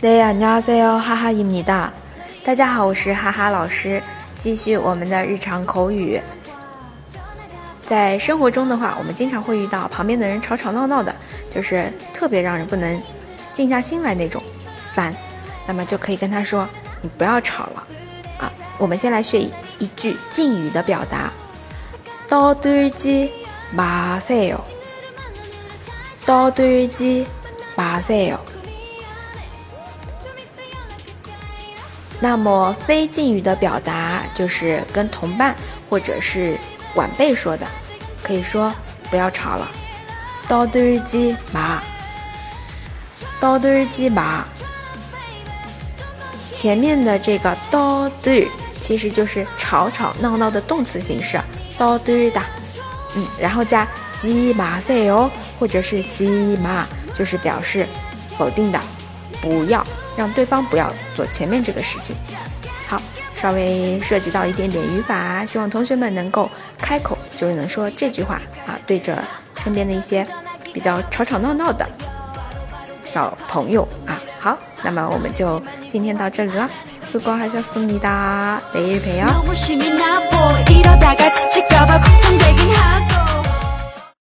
네 안녕하세요 하하입니다. 大家好，我是哈哈老师，继续我们的日常口语。在生活中的话，我们经常会遇到旁边的人吵吵闹闹的，就是特别让人不能静下心来那种烦。那么就可以跟他说：“你不要吵了啊！”我们先来学一句敬语的表达：“떠들지마세 요， 떠들지마세 요。 ” 那么非敬语的表达就是跟同伴或者是晚辈说的，可以说不要吵了，叨嘚鸡麻。叨嘚鸡麻。前面的这个叨嘚，其实就是吵吵闹闹的动词形式，叨嘚的，嗯，然后加鸡麻塞哦，或者是鸡麻，就是表示否定的，不要。让对方不要做前面这个事情。好，稍微涉及到一点点语法，希望同学们能够开口就能说这句话啊，对着身边的一些比较吵吵闹闹的小朋友啊。好，那么我们就今天到这里了，수고하셨습니다내일봬요